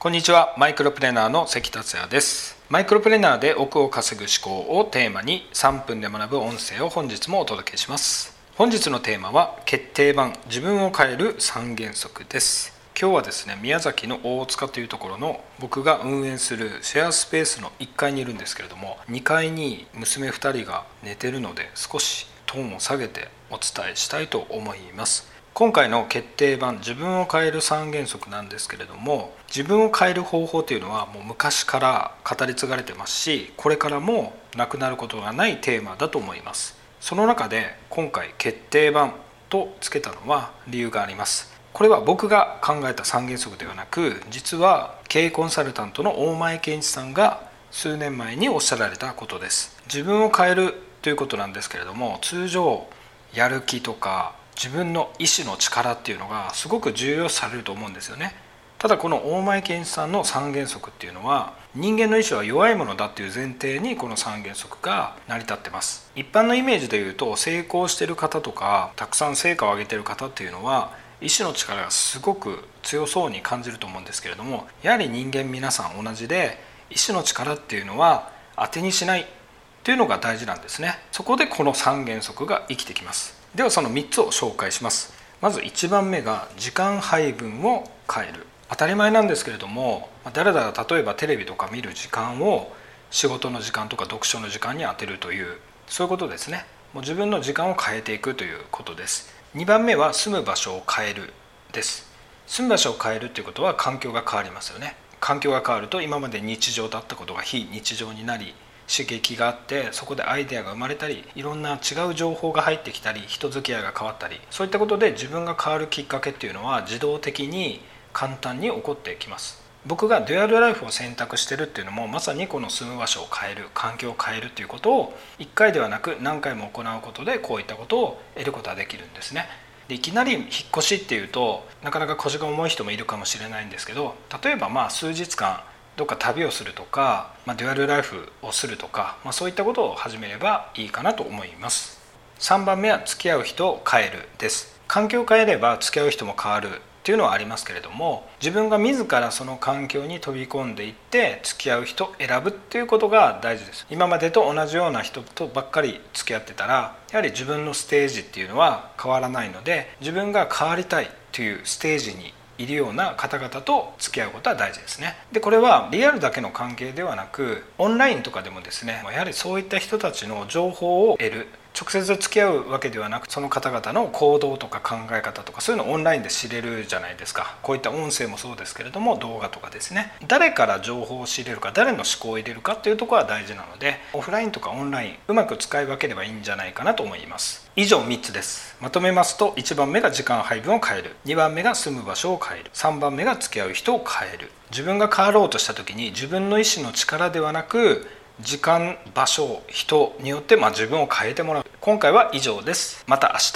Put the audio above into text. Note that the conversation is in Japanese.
こんにちは。マイクロプレーナーの関達也です。マイクロプレーナーで億を稼ぐ思考をテーマに3分で学ぶ音声を本日もお届けします。本日のテーマは決定版。自分を変える3原則です。今日はですね宮崎の大塚というところの僕が運営するシェアスペースの1階にいるんですけれども2階に娘2人が寝てるので少しトーンを下げてお伝えしたいと思います。今回の決定版自分を変える3原則なんですけれども自分を変える方法というのはもう昔から語り継がれてますしこれからもなくなることがないテーマだと思います。その中で今回決定版とつけたのは理由があります。これは僕が考えた3原則ではなく実は経営コンサルタントの大前健一さんが数年前におっしゃられたことです。自分を変えるということなんですけれども通常やる気とか自分の意志の力っていうのがすごく重要視されると思うんですよね。ただこの大前健一さんの3原則っていうのは人間の意志は弱いものだっていう前提にこの3原則が成り立ってます。一般のイメージで言うと成功してる方とかたくさん成果を上げてる方っていうのは意志の力がすごく強そうに感じると思うんですけれどもやはり人間皆さん同じで意志の力っていうのは当てにしないっていうのが大事なんですね。そこでこの3原則が生きてきます。ではその3つを紹介します。まず1番目が時間配分を変える。当たり前なんですけれども誰々が例えばテレビとか見る時間を仕事の時間とか読書の時間に当てるというそういうことですね。もう自分の時間を変えていくということです。2番目は住む場所を変えるです。住む場所を変えるっていうことは環境が変わりますよね。環境が変わると今まで日常だったことが非日常になり刺激があってそこでアイデアが生まれたりいろんな違う情報が入ってきたり人付き合いが変わったりそういったことで自分が変わるきっかけっていうのは自動的に簡単に起こってきます。僕がデュアルライフを選択してるっていうのもまさにこの住む場所を変える環境を変えるっていうことを1回ではなく何回も行うことでこういったことを得ることができるんですね。でいきなり引っ越しっていうとなかなか腰が重い人もいるかもしれないんですけど例えばまあ数日間どっか旅をするとか、まあ、デュアルライフをするとか、まあ、そういったことを始めればいいかなと思います。3番目は付き合う人を変えるです。環境を変えれば付き合う人も変わるっていうのはありますけれども自分が自らその環境に飛び込んでいって付き合う人を選ぶっていうことが大事です。今までと同じような人とばっかり付き合ってたらやはり自分のステージっていうのは変わらないので自分が変わりたいというステージにいるような方々と付き合うことは大事ですね。でこれはリアルだけの関係ではなくオンラインとかでもですねやはりそういった人たちの情報を得る。直接付き合うわけではなくその方々の行動とか考え方とかそういうのをオンラインで知れるじゃないですか。こういった音声もそうですけれども動画とかですね。誰から情報を仕入れるか誰の思考を入れるかっていうところは大事なのでオフラインとかオンラインうまく使い分ければいいんじゃないかなと思います。以上3つです。まとめますと1番目が時間配分を変える。2番目が住む場所を変える。3番目が付き合う人を変える。自分が変わろうとした時に自分の意思の力ではなく時間場所人によってまあ自分を変えてもらう。今回は以上です。また明日。